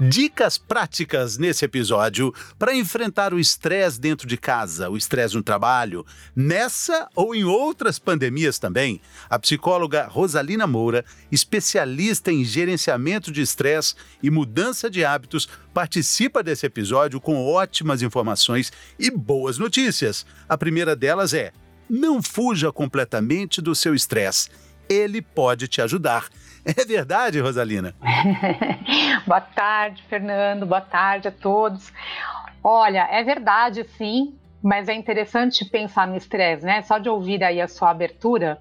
Dicas práticas nesse episódio para enfrentar o estresse dentro de casa, o estresse no trabalho, nessa ou em outras pandemias também. A psicóloga Rosalina Moura, especialista em gerenciamento de estresse e mudança de hábitos, participa desse episódio com ótimas informações e boas notícias. A primeira delas é: não fuja completamente do seu estresse. Ele pode te ajudar. É verdade, Rosalina? Boa tarde, Fernando. Boa tarde a todos. Olha, é verdade, sim, mas é interessante pensar no estresse, né? Só de ouvir aí a sua abertura,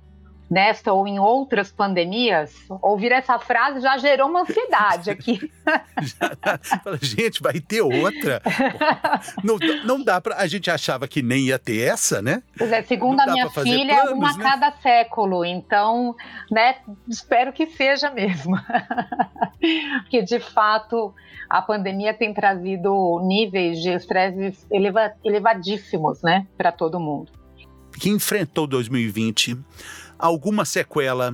nesta ou em outras pandemias, ouvir essa frase já gerou uma ansiedade aqui. gente, vai ter outra? Não, não dá para. A gente achava que nem ia ter essa, né? Pois é, segundo a minha filha, planos, uma a né? cada século. Então, né, espero que seja mesmo. Porque, de fato, a pandemia tem trazido níveis de estresse eleva, elevadíssimos, né, para todo mundo. Que enfrentou 2020 alguma sequela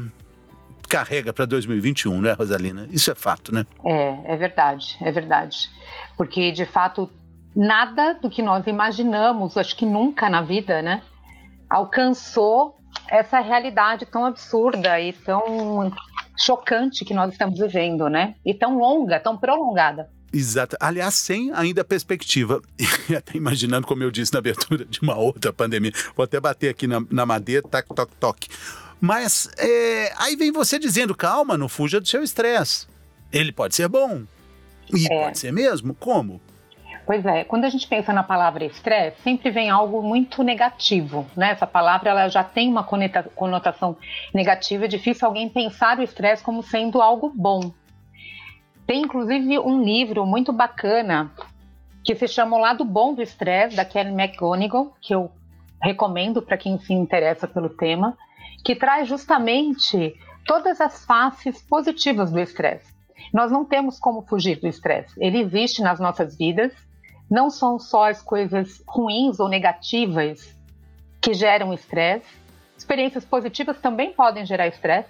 carrega para 2021, né, Rosalina? Isso é fato, né? É, é verdade, é verdade. Porque, de fato, nada do que nós imaginamos, acho que nunca na vida, né, alcançou essa realidade tão absurda e tão chocante que nós estamos vivendo, né? E tão longa, tão prolongada. Exato. Aliás, sem ainda a perspectiva, e até imaginando, como eu disse na abertura, de uma outra pandemia. Vou até bater aqui na, na madeira, tac, toc, toc. Mas é, aí vem você dizendo, calma, não fuja do seu estresse. Ele pode ser bom. E é. pode ser mesmo? Como? Pois é, quando a gente pensa na palavra estresse, sempre vem algo muito negativo, né? Essa palavra ela já tem uma conotação negativa, é difícil alguém pensar o estresse como sendo algo bom. Tem inclusive um livro muito bacana que se chama O Lado Bom do Estresse, da Kelly McGonigal, que eu recomendo para quem se interessa pelo tema, que traz justamente todas as faces positivas do estresse. Nós não temos como fugir do estresse. Ele existe nas nossas vidas. Não são só as coisas ruins ou negativas que geram estresse. Experiências positivas também podem gerar estresse,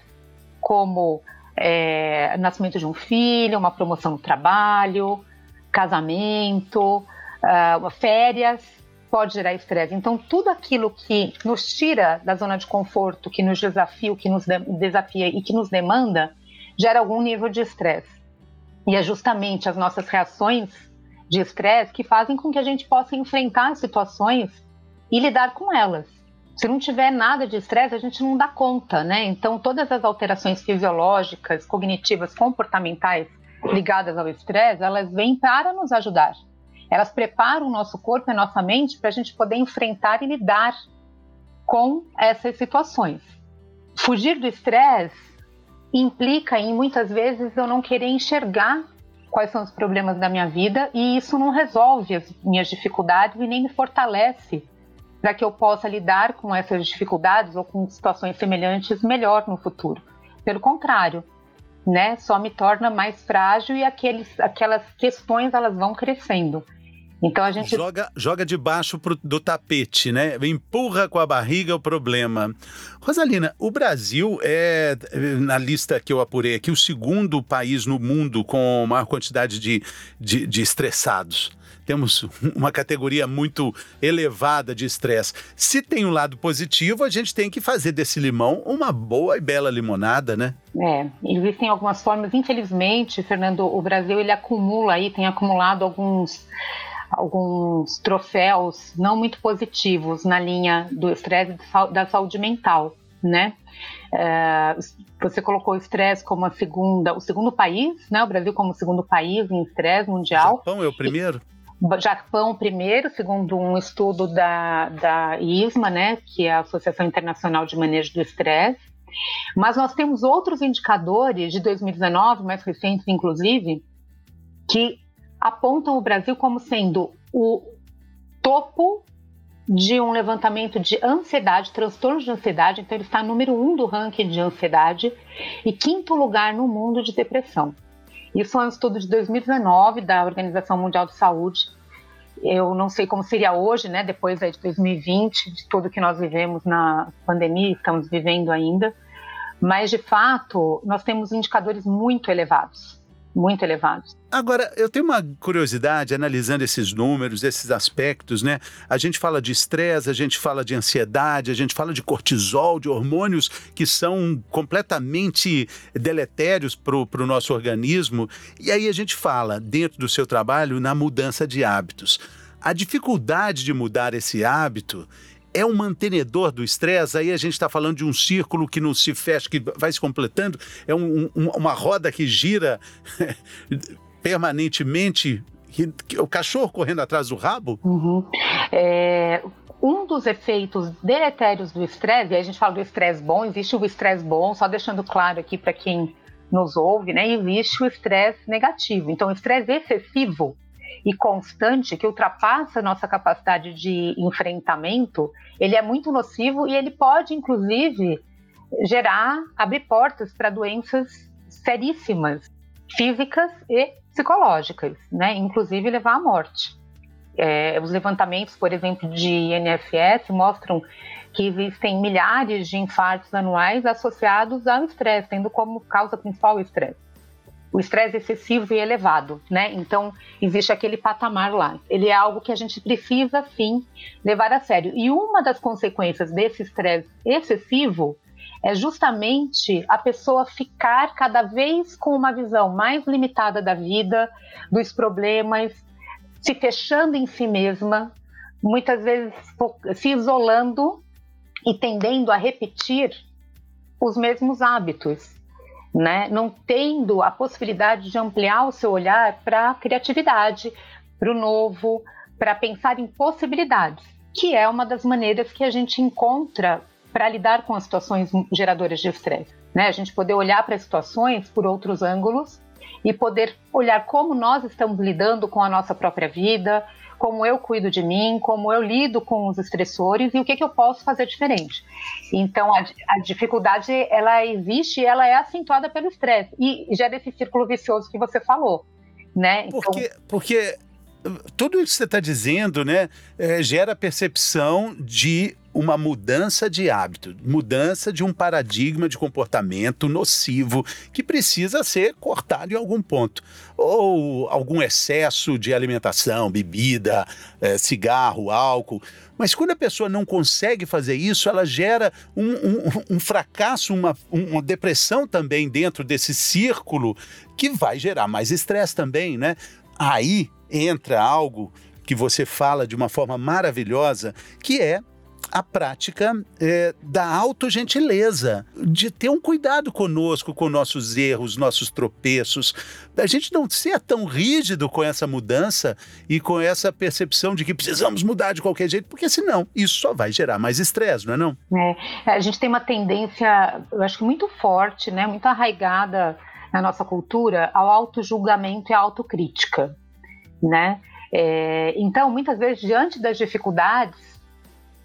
como é, nascimento de um filho, uma promoção no trabalho, casamento, uh, férias, pode gerar estresse. Então, tudo aquilo que nos tira da zona de conforto, que nos desafia, que nos de desafia e que nos demanda, gera algum nível de estresse. E é justamente as nossas reações de estresse que fazem com que a gente possa enfrentar situações e lidar com elas. Se não tiver nada de estresse, a gente não dá conta, né? Então, todas as alterações fisiológicas, cognitivas, comportamentais ligadas ao estresse, elas vêm para nos ajudar. Elas preparam o nosso corpo e a nossa mente para a gente poder enfrentar e lidar com essas situações. Fugir do estresse implica em muitas vezes eu não querer enxergar quais são os problemas da minha vida e isso não resolve as minhas dificuldades e nem me fortalece para que eu possa lidar com essas dificuldades ou com situações semelhantes melhor no futuro. Pelo contrário, né, só me torna mais frágil e aqueles, aquelas questões elas vão crescendo. Então a gente joga, joga debaixo pro, do tapete, né? Empurra com a barriga o problema. Rosalina, o Brasil é na lista que eu apurei aqui o segundo país no mundo com maior quantidade de, de, de estressados temos uma categoria muito elevada de estresse. Se tem um lado positivo, a gente tem que fazer desse limão uma boa e bela limonada, né? É, existem algumas formas, infelizmente, Fernando, o Brasil ele acumula aí, tem acumulado alguns alguns troféus não muito positivos na linha do estresse da saúde mental, né? É, você colocou o estresse como a segunda, o segundo país, né? O Brasil como o segundo país em estresse mundial. O Japão é o primeiro? Japão primeiro, segundo um estudo da, da ISMA, né, que é a Associação Internacional de Manejo do Estresse. Mas nós temos outros indicadores de 2019, mais recentes inclusive, que apontam o Brasil como sendo o topo de um levantamento de ansiedade, transtornos de ansiedade, então ele está número um do ranking de ansiedade e quinto lugar no mundo de depressão. Isso é um estudo de 2019 da Organização Mundial de Saúde. Eu não sei como seria hoje, né, depois de 2020, de tudo que nós vivemos na pandemia, estamos vivendo ainda, mas de fato nós temos indicadores muito elevados muito elevados. Agora, eu tenho uma curiosidade analisando esses números, esses aspectos, né? A gente fala de estresse, a gente fala de ansiedade, a gente fala de cortisol, de hormônios que são completamente deletérios para o nosso organismo. E aí a gente fala, dentro do seu trabalho, na mudança de hábitos. A dificuldade de mudar esse hábito é um mantenedor do estresse, aí a gente está falando de um círculo que não se fecha, que vai se completando, é um, um, uma roda que gira permanentemente, o cachorro correndo atrás do rabo? Uhum. É, um dos efeitos deletérios do estresse, e a gente fala do estresse bom, existe o estresse bom, só deixando claro aqui para quem nos ouve, né, existe o estresse negativo. Então, o estresse excessivo e constante que ultrapassa nossa capacidade de enfrentamento, ele é muito nocivo e ele pode, inclusive, gerar, abrir portas para doenças seríssimas, físicas e psicológicas, né? inclusive levar à morte. É, os levantamentos, por exemplo, de INSS mostram que existem milhares de infartos anuais associados ao estresse, tendo como causa principal o estresse o estresse excessivo e elevado, né? Então, existe aquele patamar lá. Ele é algo que a gente precisa, sim, levar a sério. E uma das consequências desse estresse excessivo é justamente a pessoa ficar cada vez com uma visão mais limitada da vida, dos problemas, se fechando em si mesma, muitas vezes se isolando e tendendo a repetir os mesmos hábitos né? não tendo a possibilidade de ampliar o seu olhar para a criatividade, para o novo, para pensar em possibilidades, que é uma das maneiras que a gente encontra para lidar com as situações geradoras de estresse. Né? A gente poder olhar para as situações por outros ângulos e poder olhar como nós estamos lidando com a nossa própria vida, como eu cuido de mim, como eu lido com os estressores e o que, que eu posso fazer diferente. Então, a, a dificuldade, ela existe e ela é acentuada pelo estresse e gera esse círculo vicioso que você falou, né? Então... Porque, porque tudo isso que você está dizendo, né, é, gera percepção de uma mudança de hábito, mudança de um paradigma de comportamento nocivo que precisa ser cortado em algum ponto. Ou algum excesso de alimentação, bebida, é, cigarro, álcool. Mas quando a pessoa não consegue fazer isso, ela gera um, um, um fracasso, uma, uma depressão também dentro desse círculo que vai gerar mais estresse também, né? Aí entra algo que você fala de uma forma maravilhosa, que é a prática é, da autogentileza, de ter um cuidado conosco, com nossos erros, nossos tropeços, da gente não ser tão rígido com essa mudança e com essa percepção de que precisamos mudar de qualquer jeito, porque senão isso só vai gerar mais estresse, não é não? É, a gente tem uma tendência, eu acho que muito forte, né, muito arraigada na nossa cultura ao auto-julgamento e à autocrítica né? É, então, muitas vezes, diante das dificuldades,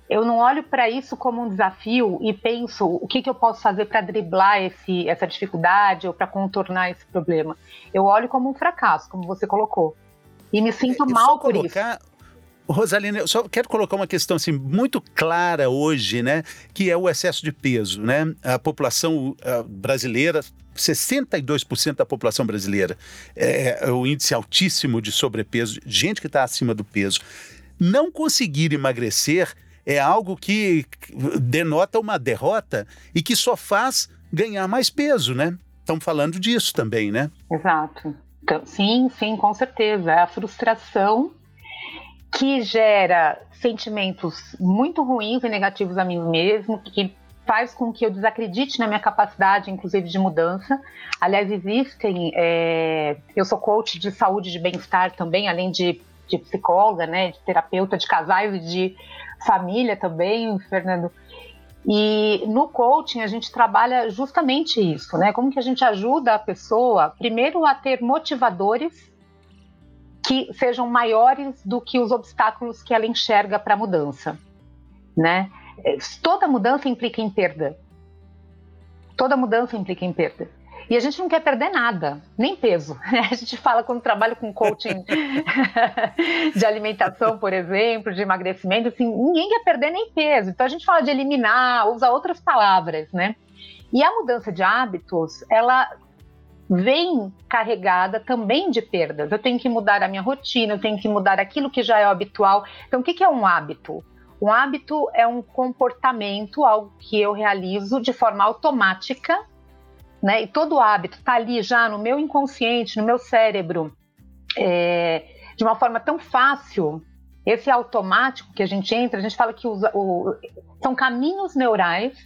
eu não olho para isso como um desafio e penso o que, que eu posso fazer para driblar esse, essa dificuldade ou para contornar esse problema. Eu olho como um fracasso, como você colocou. E me sinto é, mal por colocar... isso. Rosalina, eu só quero colocar uma questão assim muito clara hoje, né, que é o excesso de peso, né? A população brasileira 62% da população brasileira é, é o índice altíssimo de sobrepeso, gente que está acima do peso. Não conseguir emagrecer é algo que denota uma derrota e que só faz ganhar mais peso, né? Estamos falando disso também, né? Exato. Então, sim, sim, com certeza. É a frustração que gera sentimentos muito ruins e negativos a mim mesmo, que faz com que eu desacredite na minha capacidade, inclusive, de mudança. Aliás, existem. É, eu sou coach de saúde e de bem-estar também, além de, de psicóloga, né, de terapeuta de casais e de família também, Fernando. E no coaching a gente trabalha justamente isso, né? Como que a gente ajuda a pessoa, primeiro, a ter motivadores que sejam maiores do que os obstáculos que ela enxerga para a mudança. né? Toda mudança implica em perda. Toda mudança implica em perda. E a gente não quer perder nada, nem peso. A gente fala quando trabalha com coaching de alimentação, por exemplo, de emagrecimento, assim, ninguém quer perder nem peso. Então a gente fala de eliminar, usa outras palavras, né? E a mudança de hábitos, ela vem carregada também de perdas. Eu tenho que mudar a minha rotina, eu tenho que mudar aquilo que já é habitual. Então, o que é um hábito? Um hábito é um comportamento, algo que eu realizo de forma automática, né? E todo hábito está ali já no meu inconsciente, no meu cérebro, é, de uma forma tão fácil. Esse automático que a gente entra, a gente fala que usa, o, são caminhos neurais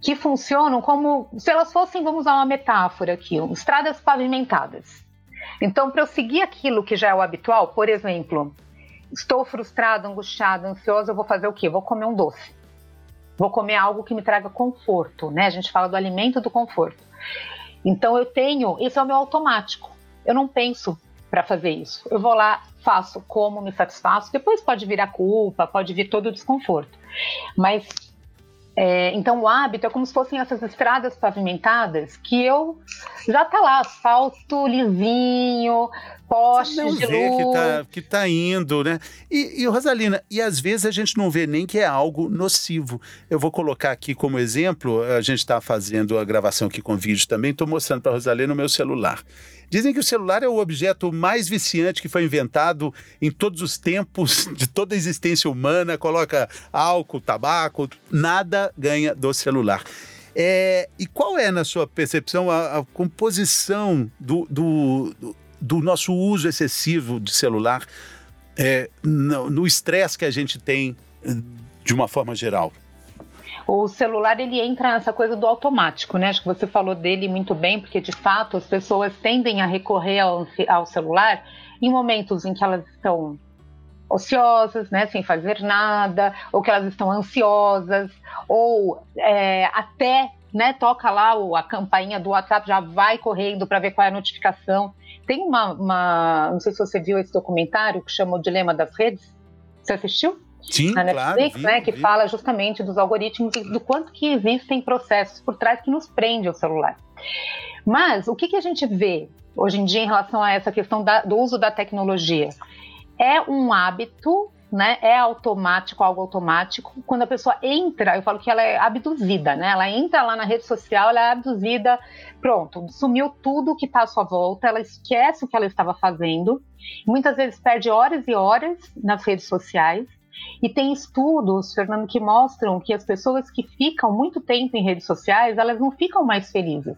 que funcionam como se elas fossem, vamos usar uma metáfora aqui, estradas pavimentadas. Então, para eu seguir aquilo que já é o habitual, por exemplo, estou frustrado, angustiado, ansioso, eu vou fazer o quê? Vou comer um doce. Vou comer algo que me traga conforto, né? A gente fala do alimento do conforto. Então eu tenho, esse é o meu automático. Eu não penso para fazer isso. Eu vou lá, faço, como, me satisfaço. Depois pode vir a culpa, pode vir todo o desconforto. Mas é, então o hábito é como se fossem essas estradas pavimentadas que eu já tá lá, asfalto lisinho, postes não de vê luz. Que tá, que tá indo, né? E, e, Rosalina, e às vezes a gente não vê nem que é algo nocivo. Eu vou colocar aqui como exemplo, a gente está fazendo a gravação aqui com vídeo também, estou mostrando para Rosalina no meu celular. Dizem que o celular é o objeto mais viciante que foi inventado em todos os tempos de toda a existência humana. Coloca álcool, tabaco, nada ganha do celular. É, e qual é, na sua percepção, a, a composição do, do, do, nosso uso excessivo de celular é, no estresse que a gente tem de uma forma geral? O celular ele entra nessa coisa do automático, né? Acho que você falou dele muito bem, porque de fato as pessoas tendem a recorrer ao, ao celular em momentos em que elas estão ociosas, né, sem fazer nada, ou que elas estão ansiosas, ou é, até né, toca lá a campainha do WhatsApp, já vai correndo para ver qual é a notificação. Tem uma, uma, não sei se você viu esse documentário que chama O Dilema das Redes. Você assistiu? Sim, na Netflix, claro, né, que vi. fala justamente dos algoritmos e do quanto que existem processos por trás que nos prende ao celular. Mas o que, que a gente vê hoje em dia em relação a essa questão da, do uso da tecnologia? É um hábito, né? É automático, algo automático. Quando a pessoa entra, eu falo que ela é abduzida, né? Ela entra lá na rede social, ela é abduzida, pronto, sumiu tudo que está à sua volta, ela esquece o que ela estava fazendo. Muitas vezes perde horas e horas nas redes sociais e tem estudos, Fernando, que mostram que as pessoas que ficam muito tempo em redes sociais, elas não ficam mais felizes.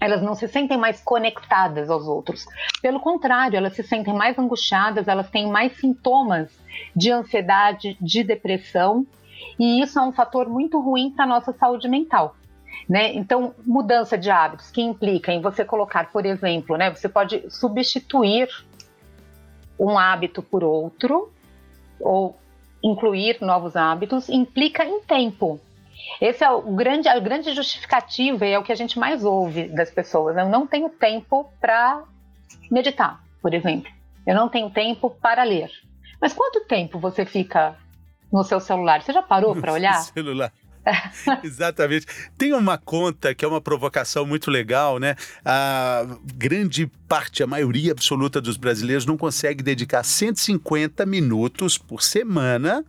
Elas não se sentem mais conectadas aos outros. Pelo contrário, elas se sentem mais angustiadas, elas têm mais sintomas de ansiedade, de depressão, e isso é um fator muito ruim para a nossa saúde mental. Né? Então, mudança de hábitos que implica em você colocar, por exemplo, né, você pode substituir um hábito por outro, ou incluir novos hábitos implica em tempo. Esse é o grande, a grande justificativa e é o que a gente mais ouve das pessoas. Eu não tenho tempo para meditar, por exemplo. Eu não tenho tempo para ler. Mas quanto tempo você fica no seu celular? Você já parou para olhar? celular. Exatamente. Tem uma conta que é uma provocação muito legal, né? A grande parte, a maioria absoluta dos brasileiros não consegue dedicar 150 minutos por semana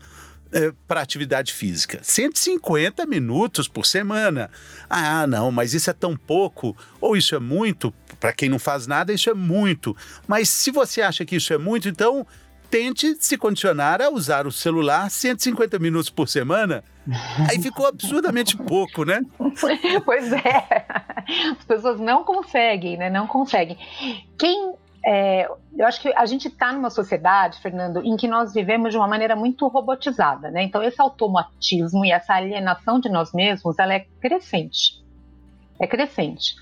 é, para atividade física. 150 minutos por semana. Ah, não, mas isso é tão pouco, ou isso é muito. Para quem não faz nada, isso é muito. Mas se você acha que isso é muito, então tente se condicionar a usar o celular 150 minutos por semana. Aí ficou absurdamente pouco, né? Pois é. As pessoas não conseguem, né? Não conseguem. Quem é, eu acho que a gente está numa sociedade, Fernando, em que nós vivemos de uma maneira muito robotizada, né? Então esse automatismo e essa alienação de nós mesmos, ela é crescente. É crescente.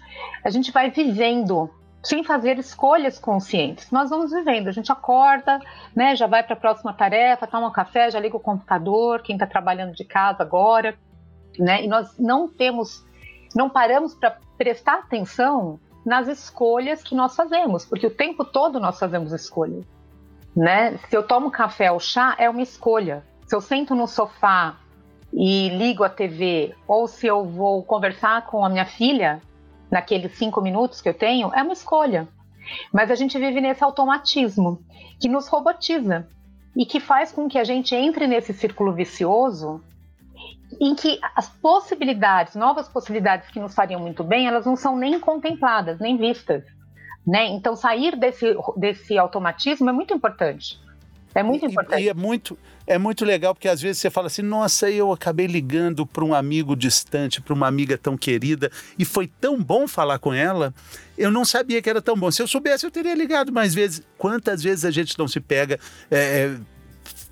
A gente vai vivendo sem fazer escolhas conscientes. Nós vamos vivendo, a gente acorda, né, já vai para a próxima tarefa, toma um café, já liga o computador, quem está trabalhando de casa agora, né, e nós não temos, não paramos para prestar atenção nas escolhas que nós fazemos, porque o tempo todo nós fazemos escolhas, né? Se eu tomo café ou chá, é uma escolha. Se eu sento no sofá e ligo a TV, ou se eu vou conversar com a minha filha naqueles cinco minutos que eu tenho, é uma escolha. Mas a gente vive nesse automatismo que nos robotiza e que faz com que a gente entre nesse círculo vicioso em que as possibilidades, novas possibilidades que nos fariam muito bem, elas não são nem contempladas, nem vistas. Né? Então, sair desse, desse automatismo é muito importante. É muito importante. E, e, é muito, é muito legal porque às vezes você fala assim: nossa, eu acabei ligando para um amigo distante, para uma amiga tão querida, e foi tão bom falar com ela. Eu não sabia que era tão bom. Se eu soubesse, eu teria ligado mais vezes. Quantas vezes a gente não se pega é, é,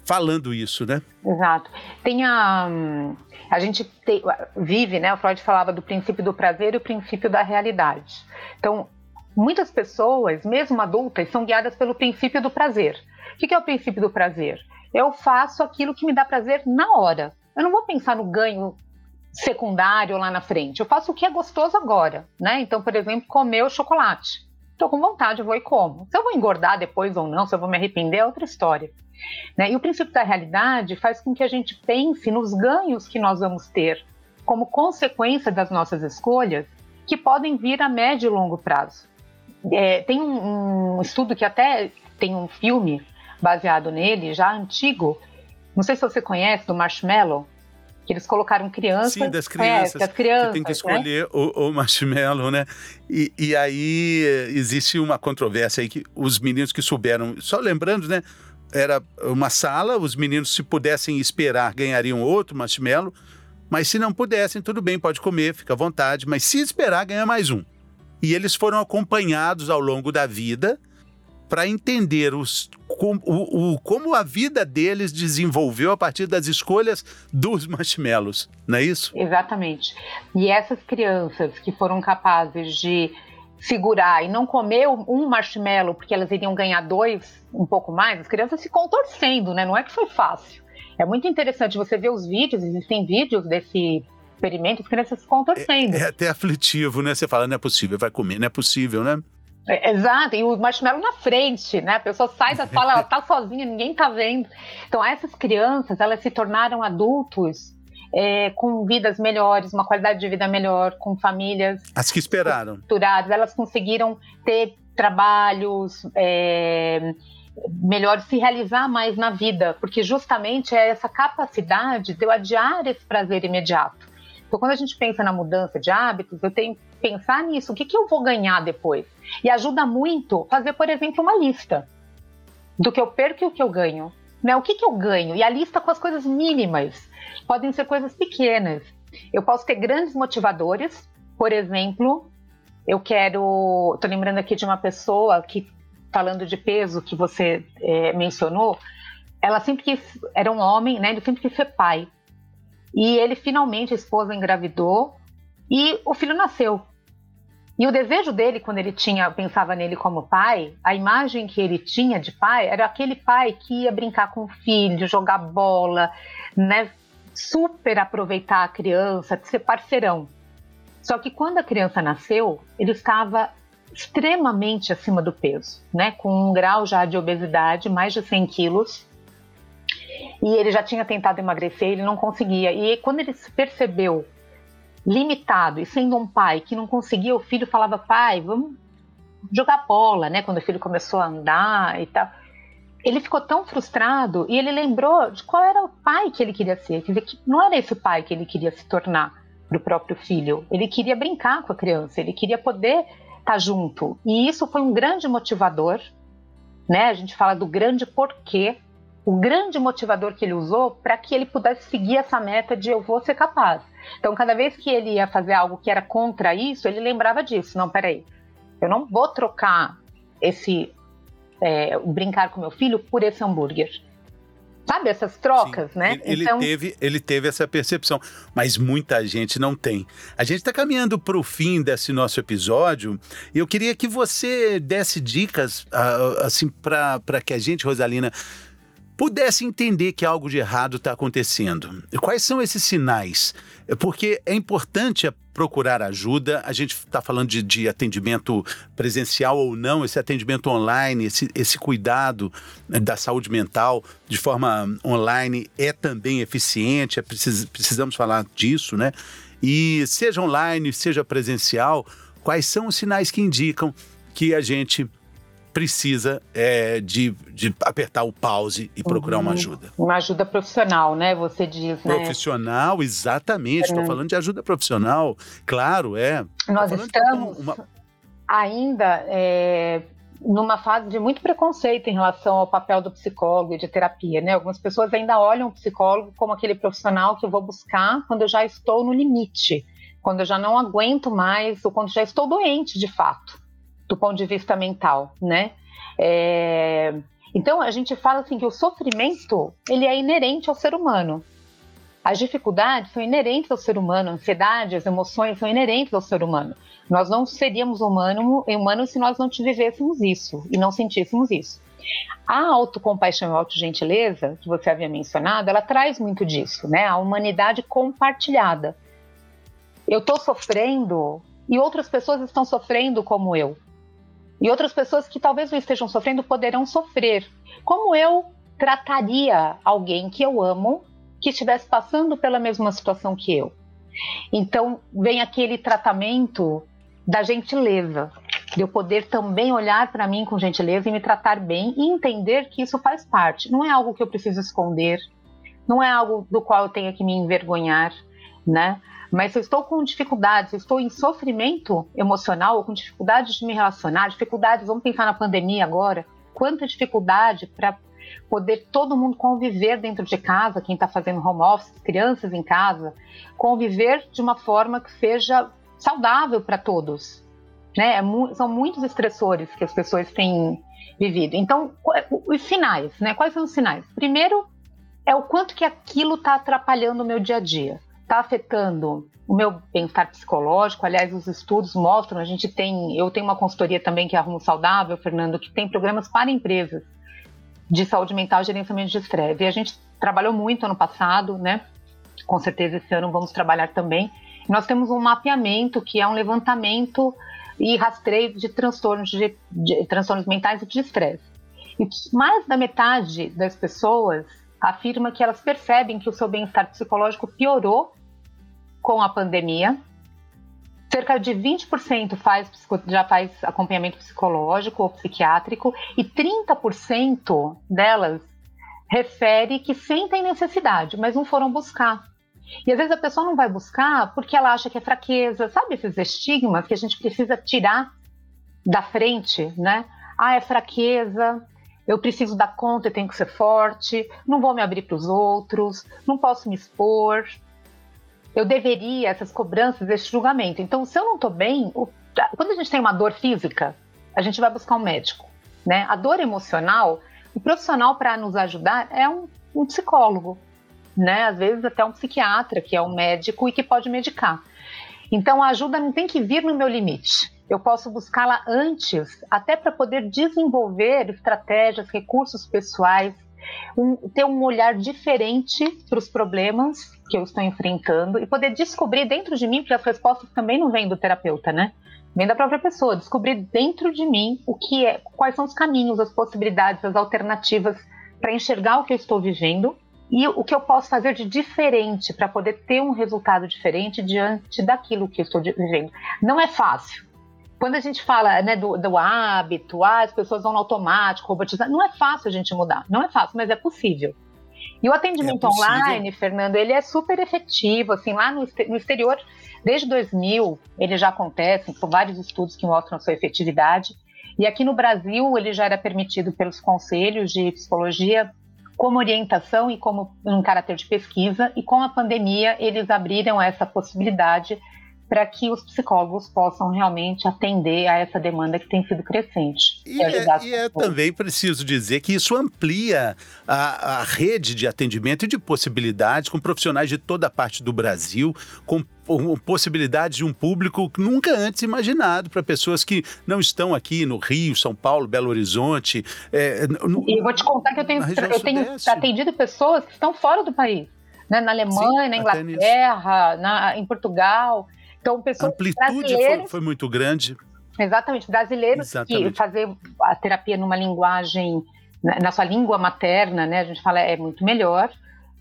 falando isso, né? Exato. Tem a. A gente te, vive, né? O Freud falava do princípio do prazer e o princípio da realidade. Então, muitas pessoas, mesmo adultas, são guiadas pelo princípio do prazer. O que é o princípio do prazer? Eu faço aquilo que me dá prazer na hora. Eu não vou pensar no ganho secundário lá na frente. Eu faço o que é gostoso agora, né? Então, por exemplo, comer o chocolate. Estou com vontade, vou e como. Se eu vou engordar depois ou não, se eu vou me arrepender, é outra história. Né? E o princípio da realidade faz com que a gente pense nos ganhos que nós vamos ter como consequência das nossas escolhas, que podem vir a médio e longo prazo. É, tem um, um estudo que até tem um filme baseado nele, já antigo. Não sei se você conhece, do Marshmallow, que eles colocaram crianças. Sim, das crianças. É, das crianças que tem que né? escolher né? o, o, marshmallow, né? E, e aí existe uma controvérsia aí que os meninos que souberam, só lembrando, né? Era uma sala, os meninos, se pudessem esperar, ganhariam outro marshmallow, mas se não pudessem, tudo bem, pode comer, fica à vontade, mas se esperar, ganha mais um. E eles foram acompanhados ao longo da vida para entender os, com, o, o, como a vida deles desenvolveu a partir das escolhas dos marshmallows, não é isso? Exatamente. E essas crianças que foram capazes de segurar e não comer um marshmallow porque elas iriam ganhar dois, um pouco mais, as crianças se contorcendo, né? Não é que foi fácil. É muito interessante você ver os vídeos, existem vídeos desse experimento, as crianças se contorcendo. É, é até aflitivo, né? Você fala, não é possível, vai comer, não é possível, né? É, exato, e o marshmallow na frente, né? A pessoa sai da sala, ela tá sozinha, ninguém tá vendo. Então, essas crianças, elas se tornaram adultos é, com vidas melhores, uma qualidade de vida melhor, com famílias. As que esperaram. Estruturadas, elas conseguiram ter trabalhos é, melhores, se realizar mais na vida, porque justamente é essa capacidade de eu adiar esse prazer imediato. Então, quando a gente pensa na mudança de hábitos, eu tenho que pensar nisso. O que, que eu vou ganhar depois? E ajuda muito fazer, por exemplo, uma lista do que eu perco e o que eu ganho. Né? O que, que eu ganho? E a lista com as coisas mínimas. Podem ser coisas pequenas. Eu posso ter grandes motivadores. Por exemplo, eu quero. Estou lembrando aqui de uma pessoa que, falando de peso, que você é, mencionou, ela sempre quis. Era um homem, né? Ele sempre quis ser pai. E ele finalmente, a esposa engravidou e o filho nasceu. E o desejo dele, quando ele tinha pensava nele como pai, a imagem que ele tinha de pai era aquele pai que ia brincar com o filho, jogar bola, né? Super aproveitar a criança, ser parceirão. Só que quando a criança nasceu, ele estava extremamente acima do peso, né? Com um grau já de obesidade, mais de 100 quilos. E ele já tinha tentado emagrecer, ele não conseguia. E quando ele se percebeu limitado e sendo um pai que não conseguia, o filho falava: pai, vamos jogar bola, né? Quando o filho começou a andar e tal. Ele ficou tão frustrado e ele lembrou de qual era o pai que ele queria ser. Quer dizer, que não era esse pai que ele queria se tornar para o próprio filho. Ele queria brincar com a criança, ele queria poder estar tá junto. E isso foi um grande motivador, né? A gente fala do grande porquê o grande motivador que ele usou para que ele pudesse seguir essa meta de eu vou ser capaz. Então, cada vez que ele ia fazer algo que era contra isso, ele lembrava disso. Não, peraí, eu não vou trocar esse é, brincar com meu filho por esse hambúrguer. Sabe, essas trocas, Sim, né? Ele, então... teve, ele teve essa percepção, mas muita gente não tem. A gente está caminhando para o fim desse nosso episódio e eu queria que você desse dicas, uh, assim, para que a gente, Rosalina, pudesse entender que algo de errado está acontecendo. Quais são esses sinais? Porque é importante procurar ajuda. A gente está falando de, de, atendimento presencial ou não, esse atendimento online, esse, esse cuidado né, da saúde mental de forma online é também eficiente, é precis, precisamos falar disso, né? E seja online, seja presencial, quais são os sinais que indicam que a gente precisa é, de, de apertar o pause e procurar uhum. uma ajuda. Uma ajuda profissional, né? Você diz, né? Profissional, exatamente. Estou falando de ajuda profissional, claro, é. Nós estamos uma... ainda é, numa fase de muito preconceito em relação ao papel do psicólogo e de terapia, né? Algumas pessoas ainda olham o psicólogo como aquele profissional que eu vou buscar quando eu já estou no limite, quando eu já não aguento mais ou quando já estou doente de fato do ponto de vista mental, né? É... Então a gente fala assim que o sofrimento ele é inerente ao ser humano. As dificuldades são inerentes ao ser humano, a ansiedade, as emoções são inerentes ao ser humano. Nós não seríamos humano, humanos se nós não vivêssemos isso e não sentíssemos isso. A autocompaixão e a autogentileza, que você havia mencionado, ela traz muito disso, né? A humanidade compartilhada. Eu estou sofrendo e outras pessoas estão sofrendo como eu. E outras pessoas que talvez não estejam sofrendo poderão sofrer. Como eu trataria alguém que eu amo que estivesse passando pela mesma situação que eu? Então, vem aquele tratamento da gentileza, de eu poder também olhar para mim com gentileza e me tratar bem e entender que isso faz parte. Não é algo que eu preciso esconder, não é algo do qual eu tenha que me envergonhar, né? Mas se eu estou com dificuldades, se estou em sofrimento emocional com dificuldades de me relacionar, dificuldades, vamos pensar na pandemia agora, quanta dificuldade para poder todo mundo conviver dentro de casa, quem está fazendo home office, crianças em casa, conviver de uma forma que seja saudável para todos. Né? É são muitos estressores que as pessoas têm vivido. Então, os sinais, né? Quais são os sinais? Primeiro, é o quanto que aquilo está atrapalhando o meu dia a dia está afetando o meu bem-estar psicológico. Aliás, os estudos mostram, a gente tem, eu tenho uma consultoria também que é a Rumo Saudável, Fernando, que tem programas para empresas de saúde mental e gerenciamento de estresse. E a gente trabalhou muito ano passado, né? Com certeza esse ano vamos trabalhar também. Nós temos um mapeamento que é um levantamento e rastreio de transtornos, de, de transtornos mentais e de estresse. E mais da metade das pessoas afirma que elas percebem que o seu bem-estar psicológico piorou com a pandemia. Cerca de 20% faz, já faz acompanhamento psicológico ou psiquiátrico e 30% delas refere que sentem necessidade, mas não foram buscar. E às vezes a pessoa não vai buscar porque ela acha que é fraqueza, sabe esses estigmas que a gente precisa tirar da frente, né? Ah, é fraqueza, eu preciso dar conta, eu tenho que ser forte, não vou me abrir para os outros, não posso me expor eu deveria, essas cobranças, esse julgamento. Então, se eu não estou bem, o, quando a gente tem uma dor física, a gente vai buscar um médico. Né? A dor emocional, o profissional para nos ajudar é um, um psicólogo, né? às vezes até um psiquiatra, que é um médico e que pode medicar. Então, a ajuda não tem que vir no meu limite. Eu posso buscá-la antes, até para poder desenvolver estratégias, recursos pessoais, um, ter um olhar diferente para os problemas que eu estou enfrentando e poder descobrir dentro de mim, porque as respostas também não vêm do terapeuta, né? Vem da própria pessoa, descobrir dentro de mim o que é, quais são os caminhos, as possibilidades, as alternativas para enxergar o que eu estou vivendo e o que eu posso fazer de diferente para poder ter um resultado diferente diante daquilo que eu estou vivendo. Não é fácil. Quando a gente fala né, do, do hábito, ah, as pessoas vão no automático, robotizar, não é fácil a gente mudar. Não é fácil, mas é possível. E o atendimento é online, Fernando, ele é super efetivo, assim, lá no, no exterior, desde 2000, ele já acontece, com vários estudos que mostram sua efetividade. E aqui no Brasil, ele já era permitido pelos conselhos de psicologia como orientação e como um caráter de pesquisa, e com a pandemia, eles abriram essa possibilidade para que os psicólogos possam realmente atender a essa demanda que tem sido crescente. E, é, e é também preciso dizer que isso amplia a, a rede de atendimento e de possibilidades com profissionais de toda a parte do Brasil, com possibilidades de um público nunca antes imaginado para pessoas que não estão aqui no Rio, São Paulo, Belo Horizonte. É, no, e eu vou te contar que eu tenho, eu tenho atendido pessoas que estão fora do país, né? na Alemanha, Sim, na Inglaterra, na, em Portugal. Então, pessoas a amplitude foi, foi, muito grande. Exatamente, brasileiros Exatamente. que fazer a terapia numa linguagem, na sua língua materna, né, a gente fala é muito melhor,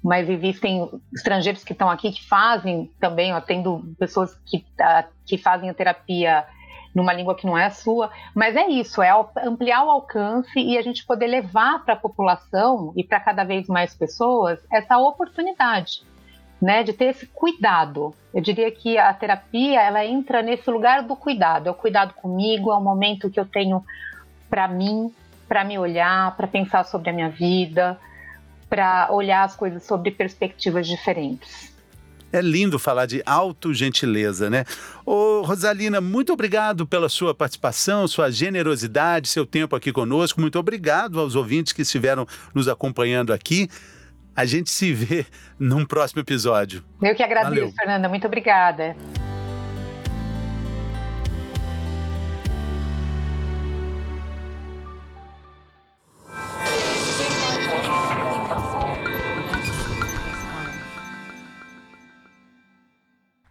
mas existem estrangeiros que estão aqui que fazem também, ó, tendo pessoas que, uh, que fazem a terapia numa língua que não é a sua, mas é isso, é ampliar o alcance e a gente poder levar para a população e para cada vez mais pessoas essa oportunidade né, de ter esse cuidado. Eu diria que a terapia ela entra nesse lugar do cuidado, é o cuidado comigo, é o momento que eu tenho para mim, para me olhar, para pensar sobre a minha vida, para olhar as coisas sobre perspectivas diferentes. É lindo falar de autogentileza, né? Ô, Rosalina, muito obrigado pela sua participação, sua generosidade, seu tempo aqui conosco. Muito obrigado aos ouvintes que estiveram nos acompanhando aqui. A gente se vê num próximo episódio. Eu que agradeço, Valeu. Fernanda. Muito obrigada.